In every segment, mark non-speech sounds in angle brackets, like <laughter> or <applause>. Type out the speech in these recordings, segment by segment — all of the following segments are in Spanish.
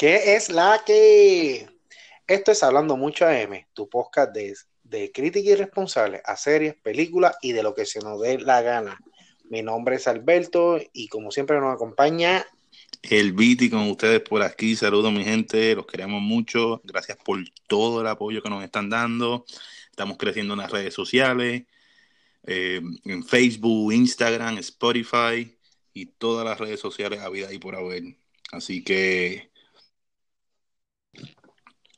¿Qué es la que? Esto es Hablando Mucho AM, tu podcast de, de crítica irresponsable a series, películas y de lo que se nos dé la gana. Mi nombre es Alberto y como siempre nos acompaña el Viti con ustedes por aquí. Saludos mi gente, los queremos mucho. Gracias por todo el apoyo que nos están dando. Estamos creciendo en las redes sociales, eh, en Facebook, Instagram, Spotify y todas las redes sociales a vida y por haber. Así que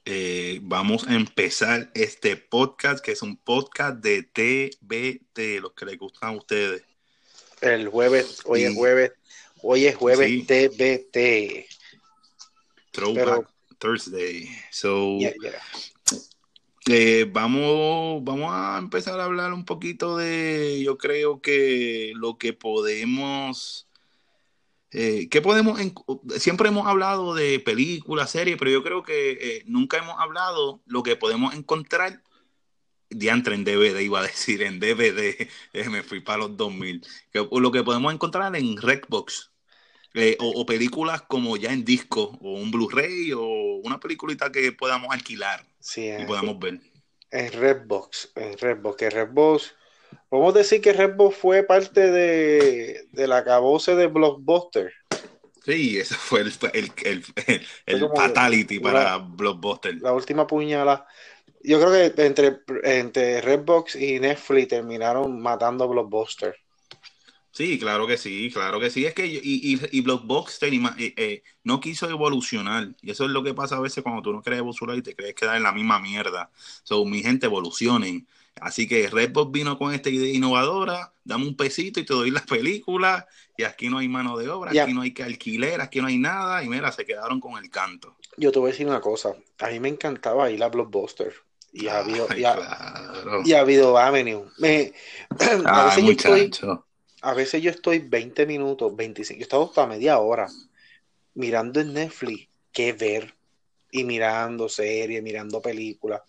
eh, vamos a empezar este podcast, que es un podcast de TBT, los que les gustan a ustedes. El jueves, hoy es jueves, hoy es jueves TBT. Throwback Thursday. So, eh, vamos, vamos a empezar a hablar un poquito de, yo creo que lo que podemos eh, ¿Qué podemos.? siempre hemos hablado de películas, series, pero yo creo que eh, nunca hemos hablado lo que podemos encontrar. Diantre en DVD, iba a <laughs> decir, en DVD, eh, me fui para los 2000. lo que podemos encontrar en Redbox. O, películas como ya en disco, o un Blu-ray, o una peliculita que podamos alquilar y podamos ver. En Redbox, en Redbox, en Redbox Podemos decir que Redbox fue parte de, de la cabose de Blockbuster. Sí, ese fue el, el, el, el fatality para Blockbuster. La última puñalada. Yo creo que entre, entre Redbox y Netflix terminaron matando a Blockbuster. Sí, claro que sí, claro que sí. Es que y, y, y Blockbuster eh, eh, no quiso evolucionar. Y eso es lo que pasa a veces cuando tú no quieres evolucionar y te crees quedar en la misma mierda. So, mi gente, evolucionen. Así que Redbox vino con esta idea innovadora, dame un pesito y te doy las películas, y aquí no hay mano de obra, aquí no hay alquiler, aquí no hay nada, y mira, se quedaron con el canto. Yo te voy a decir una cosa, a mí me encantaba ir a Blockbuster. Y ha habido, y, ha, habido Avenue. <clears throat> a, veces yo estoy, a veces yo estoy 20 minutos, 25, yo he estado hasta media hora mirando en Netflix qué ver y mirando series, mirando películas.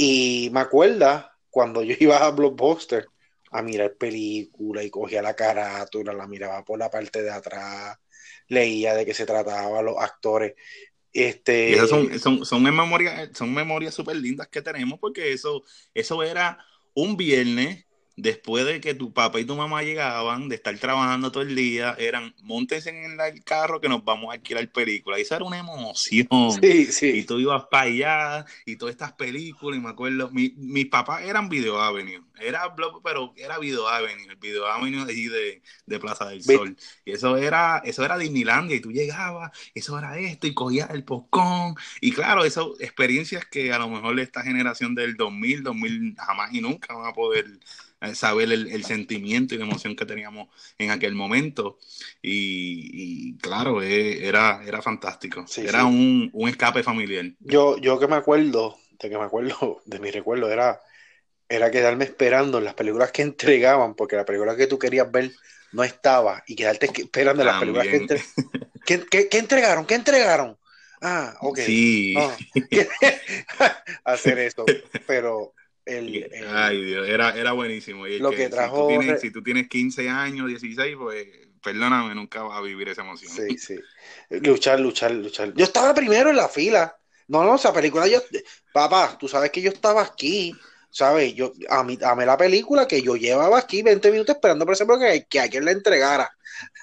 Y me acuerda cuando yo <laughs> iba a Blockbuster a mirar películas y cogía la carátula, la miraba por la parte de atrás, leía de qué se trataba, los actores. Este... Esas son, son, son memorias son memorias súper lindas que tenemos porque eso, eso era un viernes después de que tu papá y tu mamá llegaban, de estar trabajando todo el día, eran, montes en el carro que nos vamos a alquilar películas. Y eso era una emoción. Sí, sí. Y tú ibas para allá y todas estas películas, y me acuerdo, mi, mis papás eran Video Avenue. Era pero era Video Avenue, el Video Avenue de, de Plaza del Sol. Y eso era, eso era Disneylandia, y tú llegabas, eso era esto, y cogías el popcorn. Y claro, esas experiencias que a lo mejor esta generación del 2000, 2000 jamás y nunca van a poder saber el, sentimiento y la emoción que teníamos en aquel momento. Y, claro, eh, era, era fantástico. era Un, escape familiar. Yo, yo que me acuerdo, de que me acuerdo, de mi recuerdo, era, era quedarme esperando en las películas que <laughs> entregaban, porque la película que tú querías ver no estaba, y quedarte esperando las películas que, <laughs> ¿Qué, entregaron? ¿Qué entregaron? Ah, ok. Sí. <laughs> hacer eso. Pero Ay, Dios, era, era buenísimo. lo que, trajo. Si tú, tienes, si tú, tienes, 15 años, 16, pues perdóname, nunca vas a vivir esa emoción. Sí, sí. Luchar, luchar, luchar. Yo estaba primero en la fila. No, no, esa película yo. Papá, tú sabes que yo estaba aquí. ¿Sabes? Yo, a mí, a mí la película que yo llevaba aquí 20 minutos esperando, por ejemplo, que, que alguien la entregara.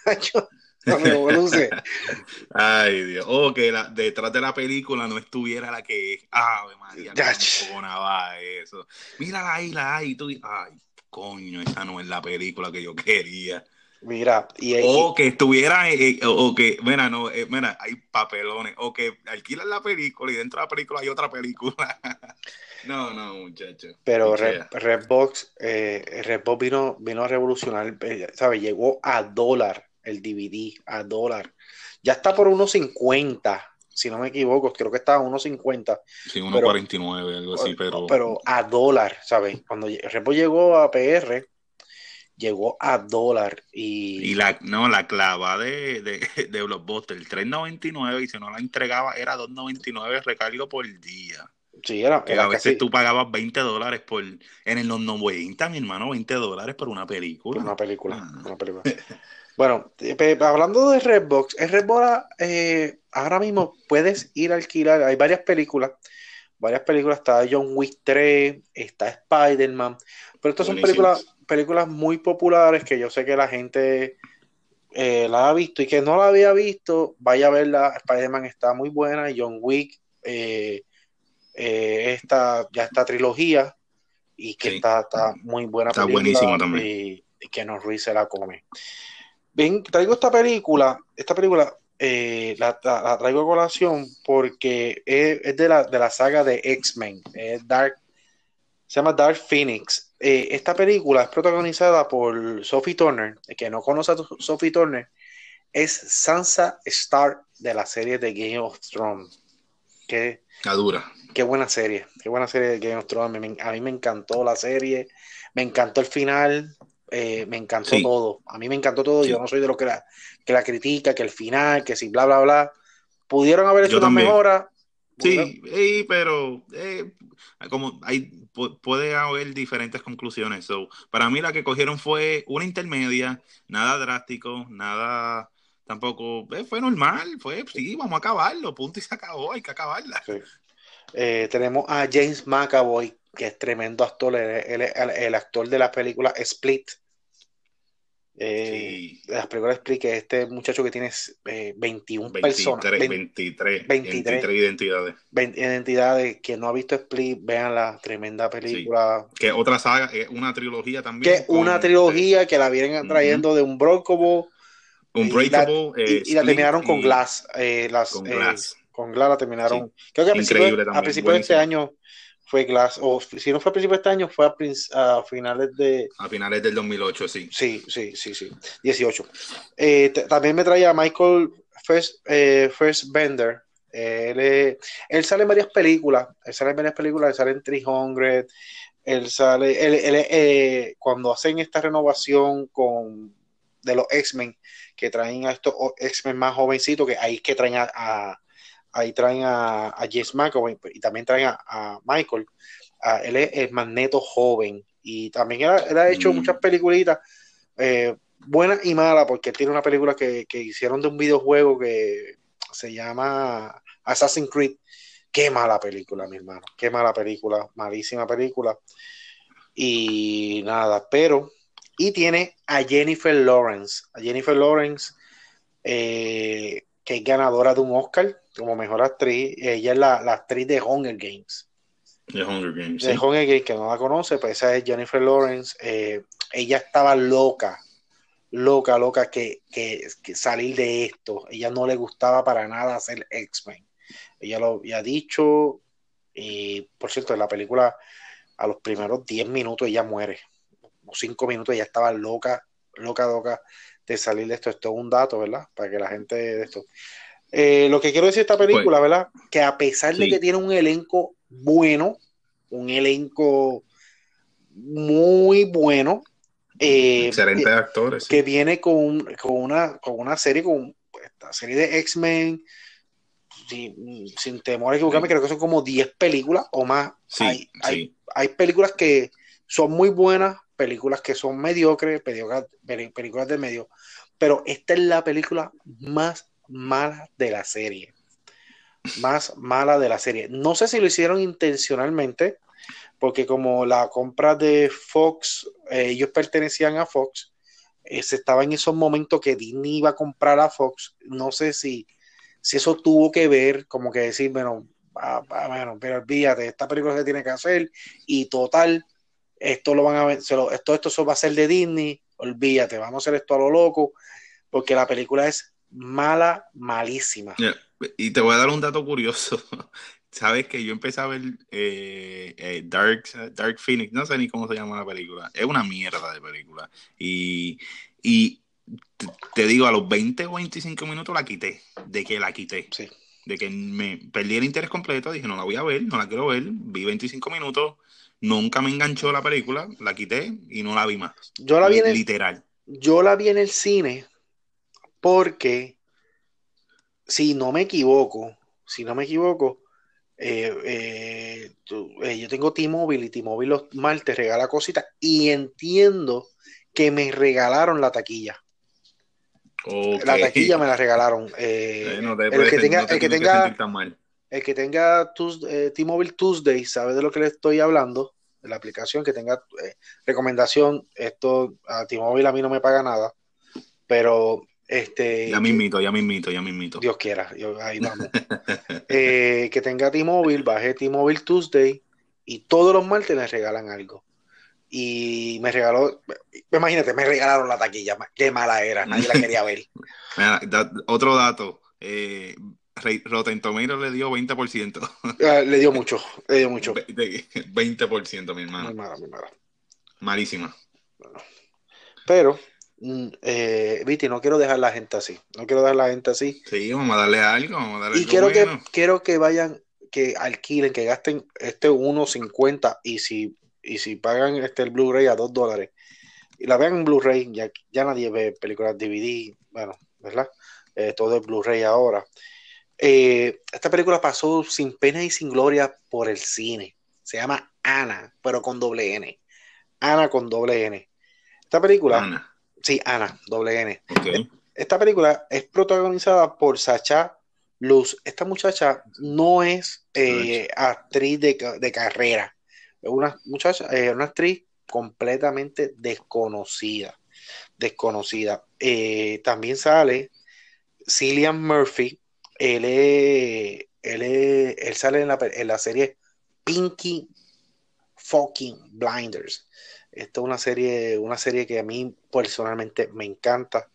<laughs> yo, no <laughs> Ay, Dios. O que la, detrás de la película no estuviera la que Ave María, va eso. Mira ahí, la ahí. Tú, ay, coño, esa no es la película que yo quería. Mira, y, o que estuviera, eh, eh, o que, mira, no, eh, mira, hay papelones, o que alquilan la película y dentro de la película hay otra película. <laughs> no, no, muchachos. Pero Redbox, Redbox vino, vino a revolucionar, ¿sabes? Llegó a dólar el DVD a dólar. Ya está por unos 50, si no me equivoco, creo que está a unos 50. Sí, 1.49, algo así, pero... Pero a dólar, ¿sabes? Cuando Repo llegó a PR, llegó a dólar y... Y la, no, la clava de, de, <laughs> de Blockbuster, 3.99 y si no la entregaba era 2.99 recargo por día. Sí, era, a veces tú pagabas 20 dólares por, en el 90, mi hermano, 20 dólares por una película. Por una película, ah. una película. <laughs> Bueno, hablando de Redbox, Redbox eh, ahora mismo puedes ir a alquilar, hay varias películas, varias películas, está John Wick 3, está Spider-Man, pero estas son películas, películas muy populares que yo sé que la gente eh, la ha visto y que no la había visto, vaya a verla, Spider-Man está muy buena, John Wick, eh, esta, ya esta trilogía, y que está, está, muy buena está buenísimo también. Y, que nos Ruiz se la come. Traigo esta película, esta película eh, la, traigo a colación porque es, de, la, de, la, saga de X-Men, Dark, se llama Dark Phoenix. Eh, esta película es protagonizada por Sophie Turner, que no conoce a Sophie Turner, es Sansa Stark de la serie de Game of Thrones. Qué, dura. Qué buena serie, qué buena serie de Game of Thrones. a mí me encantó la serie, me encantó el final, eh, me encantó todo. A mí me encantó todo. Yo no soy de los que la, que la critica, que el final, que si bla, bla, bla. Pudieron haber hecho una mejora. Sí, pero eh, como hay, puede haber diferentes conclusiones. para mí la que cogieron fue una intermedia, nada drástico, nada tampoco, eh, fue normal, fue, sí, vamos a acabarlo, punto y se acabó, hay que acabarla. tenemos a James McAvoy, que es tremendo actor, el, el, actor de la película Split. Eh, Las películas Split, que este muchacho que tiene 21 eh, personas. 23, 23, identidades. 20 identidades. Quien no ha visto Split, vean la tremenda película. Que otra saga, una trilogía también. Que una trilogía que la vienen trayendo de un Bronco Un Breakable. Y, la, terminaron con Glass. Eh, las, con Glass. con Glass la terminaron. Creo que a principios a principio de este año fue Glass, o si no fue a principios de este año, fue a, finales de... A finales del 2008, sí. Sí, sí, sí, sí, 18. Eh, también me traía Michael First, eh, First Bender. él, él, sale en varias películas, él sale en varias películas, él sale en 300, él sale, él, eh, cuando hacen esta renovación con de los X-Men, que traen a estos X-Men más jovencitos, que ahí que traen a ahí traen a, a Jess McAvoy y también traen a, Michael. él es el magneto joven y también él, ha hecho mm. muchas peliculitas eh, buenas y malas porque él tiene una película que, hicieron de un videojuego que se llama Assassin's Creed. Qué mala película, mi hermano. Qué mala película. Malísima película. Y nada, pero. Y tiene a Jennifer Lawrence. A Jennifer Lawrence, eh, que es ganadora de un Oscar como mejor actriz. Ella es la, actriz de Hunger Games. De Hunger Games. De Hunger Games, que no la conoce, pues esa es Jennifer Lawrence. Eh, ella estaba loca, loca, loca que, salir de esto. Ella no le gustaba para nada hacer X-Men. Ella lo había dicho. Y por cierto, en la película, a los primeros 10 minutos ella muere. O 5 minutos ella estaba loca, loca, loca de salir de esto. Esto es un dato, ¿verdad? Para que la gente de esto. Eh, lo que quiero decir de esta película, pues, ¿verdad? Que a pesar de que tiene un elenco bueno, un elenco muy bueno, eh, excelentes actores, que viene con, con, una, con una serie, con esta serie de X-Men, sin, temor a equivocarme, creo que son como 10 películas o más. hay, hay, hay, películas que son muy buenas, películas que son mediocres, películas, películas de medio, pero esta es la película más mala de la serie. Más mala de la serie. No sé si lo hicieron intencionalmente, porque como la compra de Fox, eh, ellos pertenecían a Fox, eh, se estaba en esos momentos que Disney iba a comprar a Fox. No sé si, si eso tuvo que ver, como que decir, bueno, bueno, pero olvídate, esta película se tiene que hacer y total, esto lo van a ver, esto, esto va a ser de Disney, olvídate, vamos a hacer esto a lo loco, porque la película es mala, malísima. Y te voy a dar un dato curioso. <laughs> Sabes que yo empecé a ver eh, eh, Dark, Dark Phoenix, no sé ni cómo se llama la película. Es una mierda de película. Y, te digo, a los 20 o 25 minutos la quité. De que la quité. Sí. De que me perdí el interés completo. Dije, no la voy a ver, no la quiero ver. Vi 25 minutos. Nunca me enganchó la película. La quité y no la vi más. Yo la vi en el, Literal. Yo la vi en el cine porque, si no me equivoco, si no me equivoco, eh, eh, eh, yo tengo T-Mobile y T-Mobile los mal te regala cositas y entiendo que me regalaron la taquilla. La taquilla me la regalaron. El, que tenga, el que tenga, el que tenga T-Mobile Tuesday sabe de lo que le estoy hablando. De la aplicación que tenga recomendación. Esto a T-Mobile a mí no me paga nada. Pero este, ya mismito, ya mismito, ya mismito. Dios quiera, ahí vamos. Eh, que tenga T-Mobile, baje T-Mobile Tuesday y todos los martes le regalan algo. Y me regaló, imagínate, me regalaron la taquilla, qué mala era, nadie la quería ver. <laughs> otro dato, eh, Rotten Tomatoes le dio 20%. Ah, le dio mucho, le dio mucho. 20%, mi hermano. Muy mala, muy mala. Malísima. Pero eh, Viti, no quiero dejar la gente así. No quiero dejar la gente así. Sí, vamos a darle algo. Vamos a darle y quiero que, quiero que vayan, que alquilen, que gasten este 1.50 y si, y si pagan este el Blu-ray a 2 dólares y la vean en Blu-ray, ya, ya nadie ve películas DVD, bueno, ¿verdad? Eh, todo es Blu-ray ahora. Eh, esta película pasó sin pena y sin gloria por el cine. Se llama Ana, pero con doble N. Ana con doble N. Esta película. Sí, Ana, doble N. Esta película es protagonizada por Sacha Luz. Esta muchacha no es eh, actriz de, carrera. Es una muchacha, eh, una actriz completamente desconocida. Desconocida. Eh, también sale Cillian Murphy. Él, él, él sale en la, en la serie Pinky Fucking Blinders. Esta es una serie, una serie que a mí personalmente me encanta.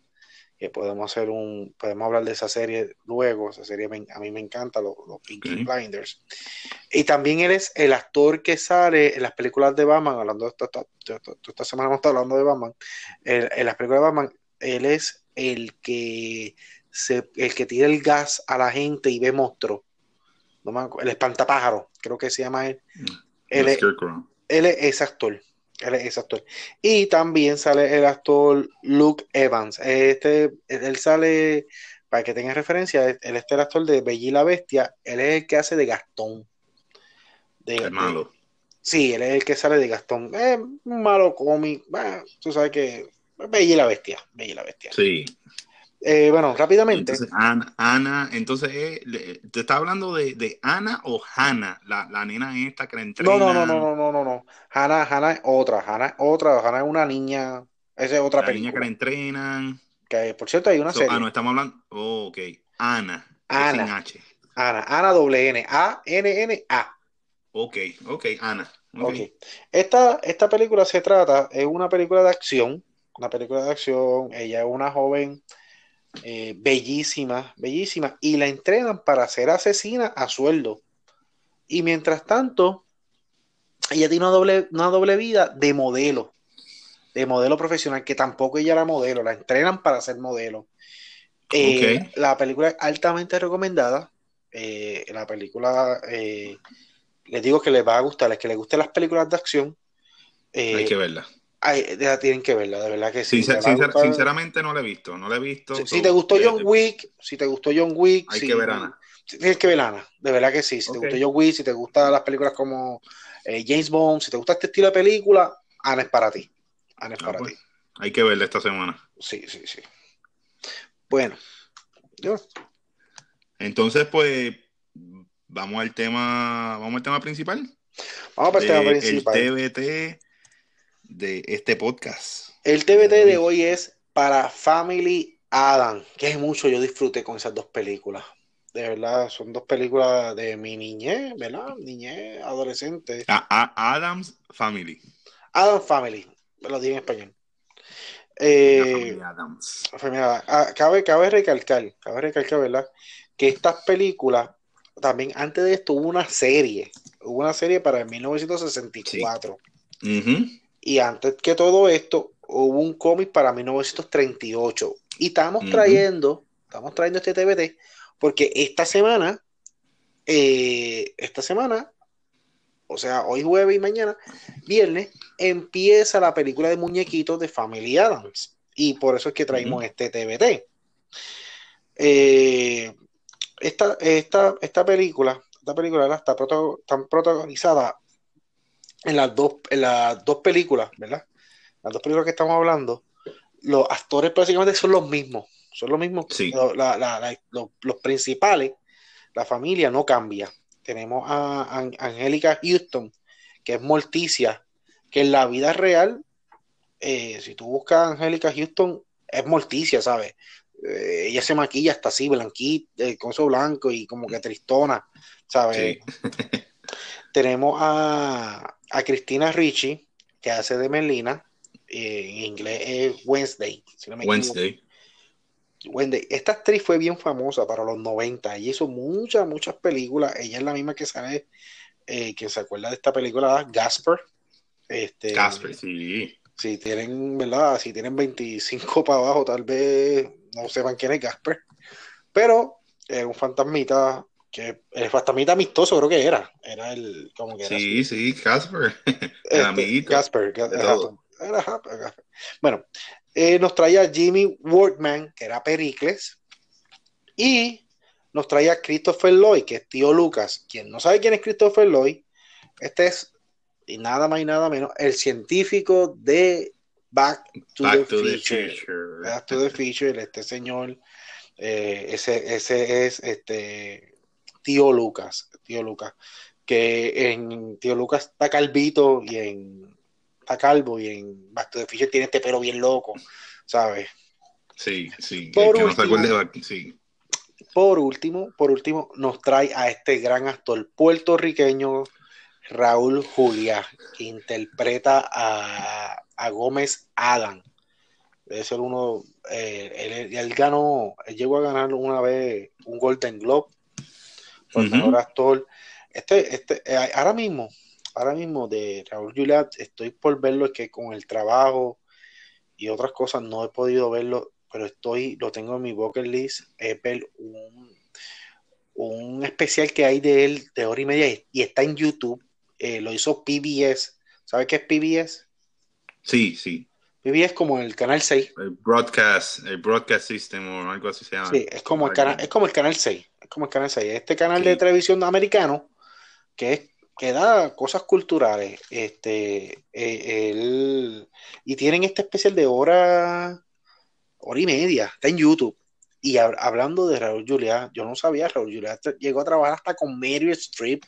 Que podemos hacer un, podemos hablar de esa serie luego. Esa serie a mí me encanta, los, Pinky Blinders. Y también él es el actor que sale en las películas de Batman, hablando de esta, esta, semana hemos estado hablando de Batman. en las películas de Batman, él es el que se, el que tira el gas a la gente y ve monstruos. el espantapájaro, creo que se llama él. Mm. Él, es, él es ese actor. Él es actor. Y también sale el actor Luke Evans. Este, él sale, para que tengan referencia, él es el actor de Bella y la Bestia. Él es el que hace de Gastón. De, el malo. sí, él es el que sale de Gastón. Es un malo cómic. tú sabes que. Bella y la Bestia. Bella y la Bestia. Sí. Eh, bueno, rápidamente. Entonces, Ana, entonces, eh, ¿te está hablando de, Ana o Hannah? La, la, nena esta que la entrena. No, no, no, no, no, no, no. Hannah, Hannah es otra. Hannah es otra. Hannah es una niña. Esa es otra la niña que la entrenan. Que, por cierto, hay una serie. Ah, no, estamos hablando. Oh, ok. Ana. Ana. H. Ana. Ana doble N. A-N-N-A. Ok, ok, Ana. Okay. Esta, esta película se trata, es una película de acción. Una película de acción. Ella es una joven eh, bellísima, bellísima, y la entrenan para ser asesina a sueldo. Y mientras tanto, ella tiene una doble, una doble vida de modelo, de modelo profesional, que tampoco ella era modelo, la entrenan para ser modelo. Eh, la película es altamente recomendada. Eh, la película, les digo que les va a gustar, es que les gusten las películas de acción. Hay que verla tienen que verla, de verdad que sí. sinceramente no la he visto, no la he visto. Si, te gustó John Wick, si te gustó John Wick, hay que ver Ana. Tienes que ver Ana, de verdad que sí. Si te gustó John Wick, si te gustan las películas como eh, James Bond, si te gusta este estilo de película, Ana es para ti. Ana es ah, para pues, ti. Hay que verla esta semana. Sí, sí, sí. Bueno, Entonces, pues, vamos al tema, vamos al tema principal. Vamos para el tema principal. El TBT de este podcast. El TBT de hoy es para Family Adam, que es mucho yo disfruté con esas dos películas. De verdad, son dos películas de mi niñez, ¿verdad? Niñez, adolescente. Adams Family. Adam Family, lo digo en español. Eh, Adams. Ah, cabe, cabe recalcar, cabe recalcar, ¿verdad? Que estas películas, también antes de esto hubo una serie, hubo una serie para el 1964. Sí. Y antes que todo esto, hubo un cómic para 1938. Y estamos trayendo, estamos trayendo este TBT, porque esta semana, eh, esta semana, o sea, hoy jueves y mañana, viernes, empieza la película de muñequitos de Family Adams. Y por eso es que traímos este TBT. Eh, esta, esta, película, esta película está protagonizada en las dos, en las dos películas, ¿verdad? Las dos películas que estamos hablando, los actores prácticamente son los mismos. son lo mismo. los, principales, la familia no cambia. Tenemos a, Angélica Houston, que es Morticia, que en la vida real, eh, si tú buscas a Angélica Houston, es Morticia, ¿sabes? Eh, ella se maquilla hasta así, blanquita, con su blanco y como que tristona, ¿sabes? <laughs> Tenemos a, a Cristina Ricci, que hace de Melina, eh, en inglés es Wednesday, si no me Wednesday. Wednesday. Esta actriz fue bien famosa para los 90. Ella hizo muchas, muchas películas. Ella es la misma que sabe, eh, que se acuerda de esta película, Gasper. Este, Gasper, sí. Si tienen, ¿verdad? Si tienen 25 para abajo, tal vez no sepan quién es Gasper. Pero es un fantasmita que el fantasmita amistoso creo que era. Era el, como que Sí, sí, Casper. <laughs> el este, Casper, Bueno, eh, nos traía Jimmy Workman, que era Pericles, y nos traía Christopher Lloyd, que es tío Lucas. Quien no sabe quién es Christopher Lloyd, este es, y nada más y nada menos, el científico de Back to, the, future. Back to the Future, este señor, eh, ese, ese es este tío Lucas, tío Lucas, que en tío Lucas está calvito y en está calvo y en Back the Future tiene este pelo bien loco, ¿sabes? Sí, sí, por último, sí. Por último, por último, nos trae a este gran actor puertorriqueño, Raúl Julia, que interpreta a, a Gómez Adam. Debe ser uno, eh, él, ganó, él llegó a ganar una vez un Golden Globe por mejor actor. Este, este, eh, ahora mismo, ahora mismo de Raúl Juliat estoy por verlo, es que con el trabajo y otras cosas no he podido verlo, pero estoy, lo tengo en mi bucket list, es un, un especial que hay de él de hora y media y, está en YouTube, eh, lo hizo PBS, ¿sabe qué es PBS? Sí, sí. PBS como el canal 6. El broadcast, el broadcast system o algo así se llama. Sí, es como el canal, es como el canal 6 canal 6, este canal de televisión americano que es que da cosas culturales, este, eh, y tienen este especial de hora, hora y media, está en YouTube. Y hablando de Raúl Juliá, yo no sabía, Raúl Juliá llegó a trabajar hasta con Meryl Streep,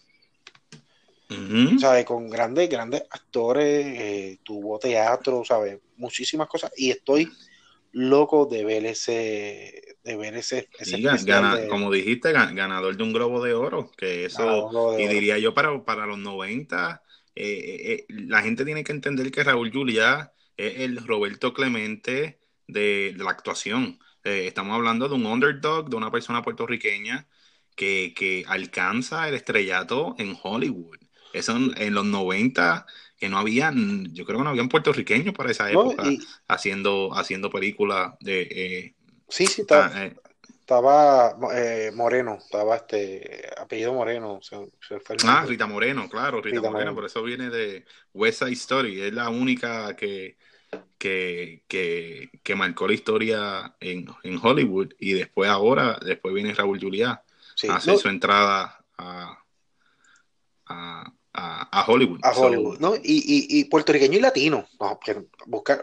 ¿sabes? Con grandes, grandes actores, eh, tuvo teatro, ¿sabes? Muchísimas cosas. Y estoy loco de ver ese, de ver ese, como dijiste, ganador de un globo de oro, que eso, y diría yo para, para los 90, eh, eh, eh, la gente tiene que entender que Raúl Juliá es el Roberto Clemente de, la actuación. estamos hablando de un underdog, de una persona puertorriqueña que, que alcanza el estrellato en Hollywood. Eso en, los 90 que no habían, yo creo que no habían puertorriqueños para esa época haciendo, haciendo películas de, Sí, sí, estaba, ah, eh. estaba eh, Moreno, estaba este apellido Moreno. ah, Rita Moreno, claro, Rita, Moreno, por eso viene de West Side Story, es la única que, que, que, marcó la historia en, Hollywood y después ahora, después viene Raúl Juliá a hacer su entrada a, a, Hollywood. A Hollywood, ¿no? Y, y, puertorriqueño y latino.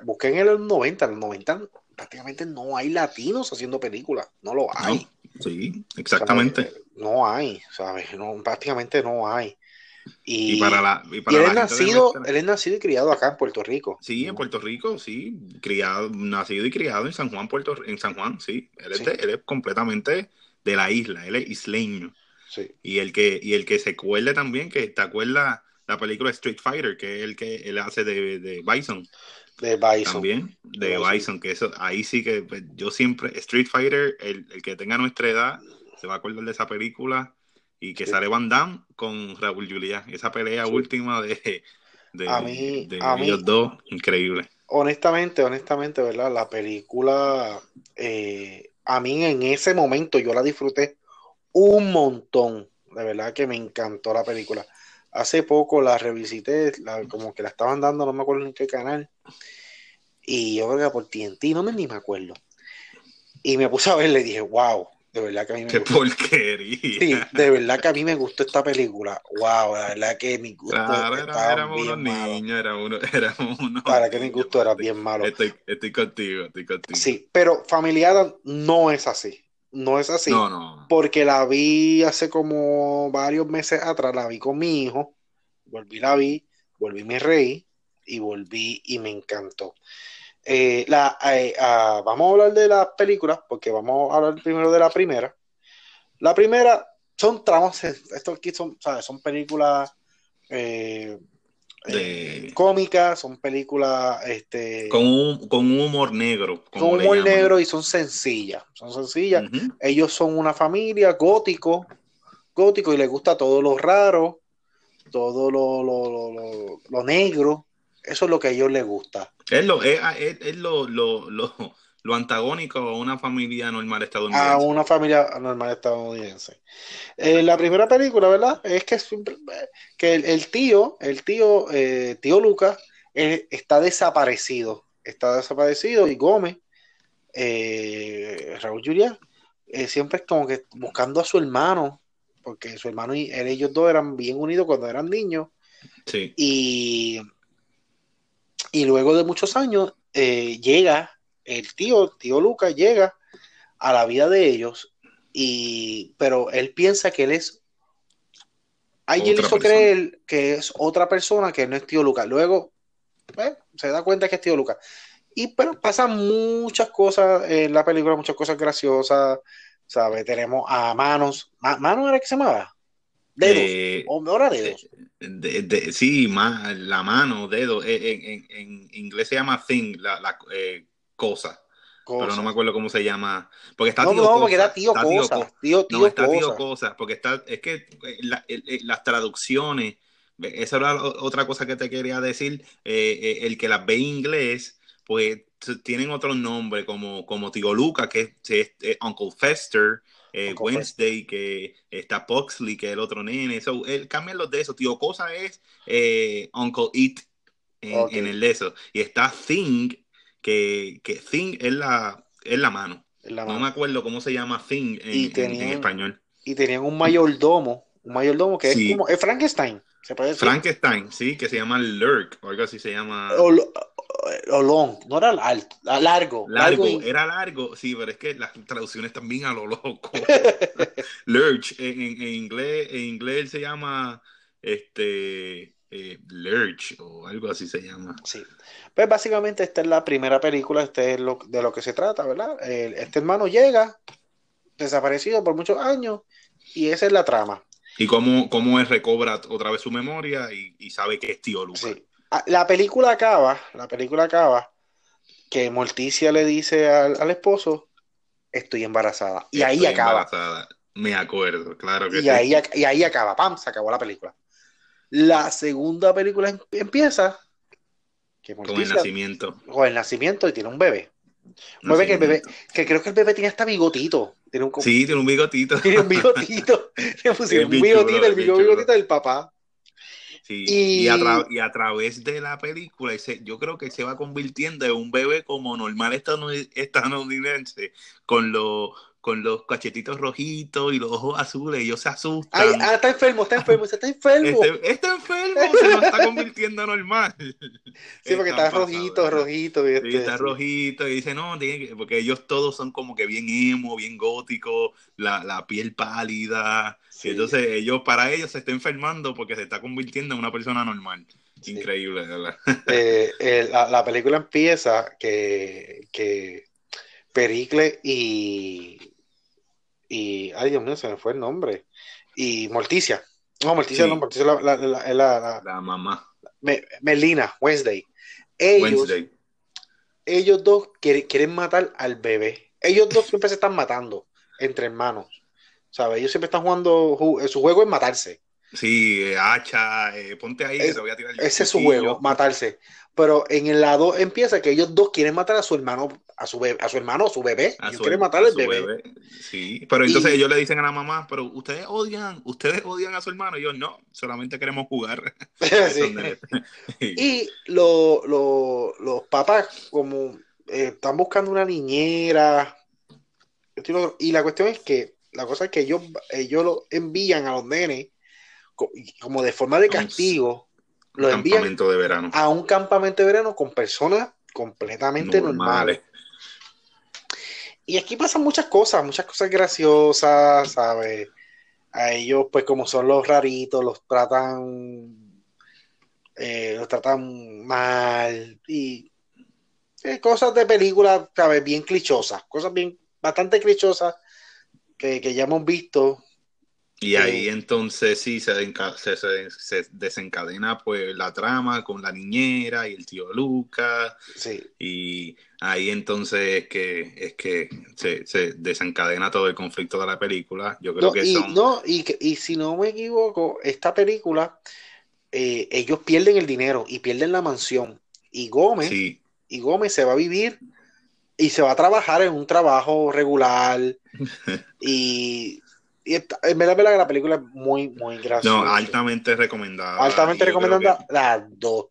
busquen en los 90, en los 90 prácticamente no hay latinos haciendo películas, no lo hay. sí, exactamente. No hay, ¿sabes? No, prácticamente no hay. Y, para la, y él, es nacido, él es nacido y criado acá en Puerto Rico. Sí, en Puerto Rico, sí. Criado, nacido y criado en San Juan, Puerto en San Juan, sí. Él, Es, él es completamente de la isla, él es isleño. Sí. Y el que, y el que se acuerde también, que te acuerdas la película Street Fighter, que es el que él hace de, de Bison. De Bison. También, de, Bison. que eso, ahí sí que pues, yo siempre, Street Fighter, el, que tenga nuestra edad, se va a acordar de esa película y que sale Van Damme con Raúl Julia. Esa pelea última de, de, ellos dos, increíble. Honestamente, honestamente, ¿verdad? La película, eh, a mí en ese momento yo la disfruté un montón. De verdad que me encantó la película. Hace poco la revisité, como que la estaban dando, no me acuerdo en qué canal. Y yo creo que por TNT, no me ni me acuerdo. Y me puse a ver, le dije, wow, De verdad que a mí me Qué porquería. Sí, de verdad que a mí me gustó esta película. Wow, la verdad que mi gusto claro, era, éramos unos niños, era uno, éramos unos <laughs> Para que mi gusto era bien malo. Estoy, estoy contigo, estoy contigo. Sí, pero Familiar no es así. No es así. No, no. Porque la vi hace como varios meses atrás, la vi con mi hijo. Volví, la vi, volví, me reí y volví y me encantó. Eh, la, eh, ah, vamos a hablar de las películas, porque vamos a hablar primero de la primera. La primera son tramos, esto aquí son, ¿sabes? son películas eh, cómicas, son películas este, con, un, con un humor negro. Con humor negro y son sencillas. Son sencillas. Ellos son una familia gótico, gótico y les gusta todo lo raro, todo lo, lo, lo, lo negro eso es lo que a ellos les gusta. Es lo, es, es, lo, lo, lo, lo, antagónico a una familia normal estadounidense. A una familia normal estadounidense. Eh, la primera película, ¿verdad? Es que, que el, tío, el tío, eh, tío Lucas, está desaparecido. Está desaparecido y Gómez, eh, Raúl Julia, siempre es como que buscando a su hermano, porque su hermano y ellos dos eran bien unidos cuando eran niños. Sí. Y y luego de muchos años eh, llega el tío, tío Lucas, llega a la vida de ellos, y, pero él piensa que él es... Alguien le hizo creer que es otra persona que no es tío Lucas. Luego pues, se da cuenta que es tío Lucas. Y pero pasan muchas cosas en la película, muchas cosas graciosas. ¿Sabes? Tenemos a Manos. ¿Manos era que se llamaba? Dedos. Eh, ahora dedos. De, sí, la mano, dedo. Eh, en, inglés se llama thing, la, la eh, cosa. Pero no me acuerdo cómo se llama. Porque está no, tío no, porque era tío, cosa. Tío, no, está tío cosa. Porque está, es que las traducciones, esa era otra cosa que te quería decir. el que las ve en inglés, pues tienen otro nombre, como, como tío Luca, que es Uncle Fester eh, Wednesday, que está Poxley, que es el otro nene. So, él cambia los de eso. Tío Cosa es eh, Uncle It en, el de eso. Y está Thing, que, que Thing es la, es la mano. No me acuerdo cómo se llama Thing en, español. Y tenían un mayordomo, un mayordomo que es como es Frankenstein. ¿se puede decir? Frankenstein, sí, que se llama Lurk, o algo así se llama. O, long, no era alto, largo. Largo, era largo, sí, pero es que las traducciones también a lo loco. <laughs> Lurch, en, inglés, en inglés se llama este eh, Lurch o algo así se llama. Sí. Pues básicamente esta es la primera película, este es lo, de lo que se trata, ¿verdad? este hermano llega, desaparecido por muchos años, y esa es la trama. Y cómo, cómo él recobra otra vez su memoria y, sabe que es tío Lucas. Sí. Ah, la película acaba, la película acaba que Morticia le dice al, esposo, estoy embarazada. Y ahí acaba. Me acuerdo, claro que y Ahí, y ahí acaba, pam, se acabó la película. La segunda película em, empieza con el nacimiento. Con el nacimiento y tiene un bebé. Un bebé que el bebé, que creo que el bebé tiene hasta bigotito. Tiene un, sí, tiene un bigotito. <laughs> Tiene un bigotito. <laughs> tiene un bigotito, el bigotito del papá y... a a, través de la película, ese, yo creo que se va convirtiendo en un bebé como normal estadounidense, con los con los cachetitos rojitos y los ojos azules, ellos se asustan. Ay, ah, está enfermo, está enfermo, está enfermo. Este, está enfermo, se lo está convirtiendo normal. <laughs> Sí, porque está, rojito, rojito. Y este, está rojito, y dice, no, porque ellos todos son como que bien emo, bien gótico, la, la piel pálida. entonces ellos, para ellos se está enfermando porque se está convirtiendo en una persona normal. Increíble, ¿verdad? Eh, eh, la, la, película empieza que, que Pericle y y, ay Dios mío, se me fue el nombre, y Morticia, no, Morticia no, Morticia es la, la, la, la, mamá. Melina, Wednesday. Ellos, ellos dos quieren, matar al bebé. Ellos dos siempre se están matando entre hermanos. ¿Sabes? Ellos siempre están jugando, su juego es matarse. Sí, eh, hacha, eh, ponte ahí, te voy a tirar Ese es su juego, matarse. Pero en el lado empieza que ellos dos quieren matar a su hermano, a su bebé, a su hermano, a su bebé. A quieren matar al bebé. Sí, pero entonces ellos le dicen a la mamá, pero ustedes odian, ustedes odian a su hermano. Y yo, no, solamente queremos jugar. <laughs> <laughs> <laughs> y los papás, como eh, están buscando una niñera, Y la cuestión es que, la cosa es que ellos, ellos lo envían a los nenes como de forma de castigo. Lo envían de verano. a un campamento de verano con personas completamente normales. Y aquí pasan muchas cosas, muchas cosas graciosas, ¿sabes? A ellos, pues como son los raritos, los tratan, eh, los tratan mal y eh, cosas de película, ¿sabes? Bien clichosas, cosas bien, bastante clichosas que, que ya hemos visto y ahí entonces sí se, se, desencadena pues la trama con la niñera y el tío Lucas. Sí. Y ahí entonces es que, es que se, desencadena todo el conflicto de la película. Yo creo que y, son... No, y, y si no me equivoco, esta película, eh, ellos pierden el dinero y pierden la mansión. Y Gómez, y Gómez se va a vivir y se va a trabajar en un trabajo regular. <laughs> y y en verdad, que la película es muy, muy graciosa. No, altamente recomendada. Altamente recomendada las dos.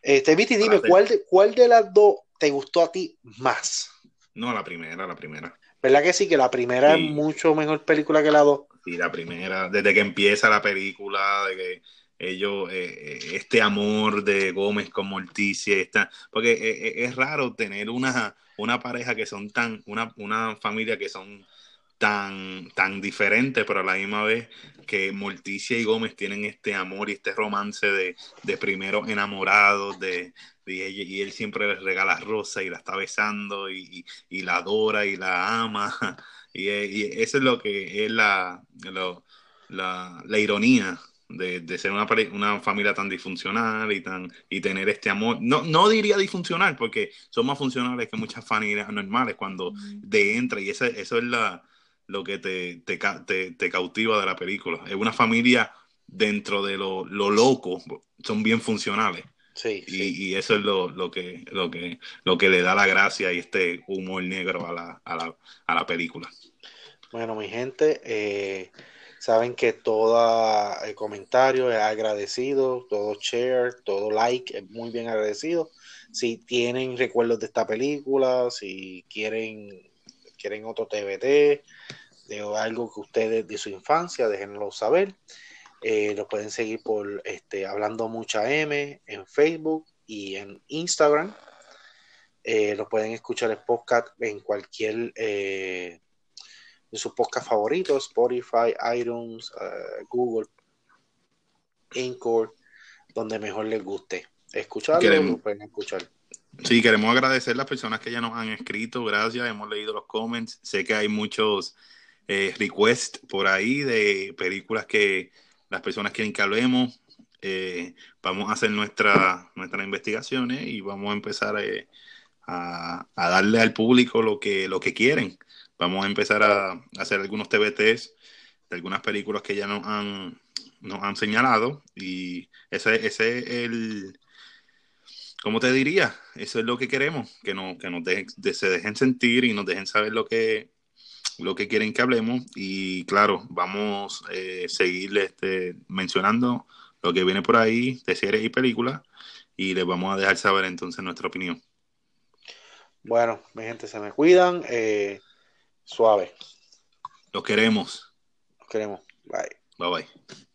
Este, Viti, dime, ¿cuál de, ¿cuál de las dos te gustó a ti más? No, la primera, la primera. ¿Verdad que sí? Que la primera es mucho mejor película que la dos. Sí, la primera, desde que empieza la película, de que ellos, eh, eh, este amor de Gómez con Morticia, está, porque eh, es raro tener una, una pareja que son tan, una, una familia que son tan, tan diferente, pero a la misma vez que Morticia y Gómez tienen este amor y este romance de, de primero enamorados, de, y él siempre les regala rosa y la está besando y, y, la adora y la ama. <laughs> Y, eso es lo que es la, la, la, ironía de, de, ser una, una, familia tan disfuncional y tan y tener este amor. No, no diría disfuncional, porque son más funcionales que muchas familias normales cuando de entra y eso, eso es la, lo que te, te, cautiva de la película. Es una familia dentro de lo, loco, son bien funcionales. Sí, y, eso es lo, que, lo, que, lo que le da la gracia y este humor negro a la, a la, película. Bueno, mi gente, eh, saben que todo el comentario es agradecido, todo share, todo like es muy bien agradecido. Si tienen recuerdos de esta película, si quieren, quieren otro TBT, de algo que ustedes de su infancia, déjenlo saber. Eh, lo pueden seguir por este, Hablando Mucha M en Facebook y en Instagram. Eh, lo pueden escuchar el podcast en cualquier eh, de sus podcasts favoritos, Spotify, iTunes, Google, Anchor, donde mejor les guste. Escucharlo, lo pueden escuchar. Sí, queremos agradecer a las personas que ya nos han escrito, gracias, hemos leído los comments, sé que hay muchos eh, request por ahí de películas que las personas quieren que hablemos. Eh, vamos a hacer nuestra, nuestras investigaciones y vamos a empezar eh, a, darle al público lo que, lo que quieren. Vamos a empezar a, hacer algunos TBTs de algunas películas que ya nos han, nos han señalado y ese, ese es el, ¿cómo te diría? Eso es lo que queremos, que, no, que nos se dejen sentir y nos dejen saber lo que, lo que quieren que hablemos y claro, vamos a eh, seguir este, mencionando lo que viene por ahí de series y películas y les vamos a dejar saber entonces nuestra opinión. Bueno, mi gente, se me cuidan. Eh, suave. Los queremos. Los queremos. Bye. Bye bye.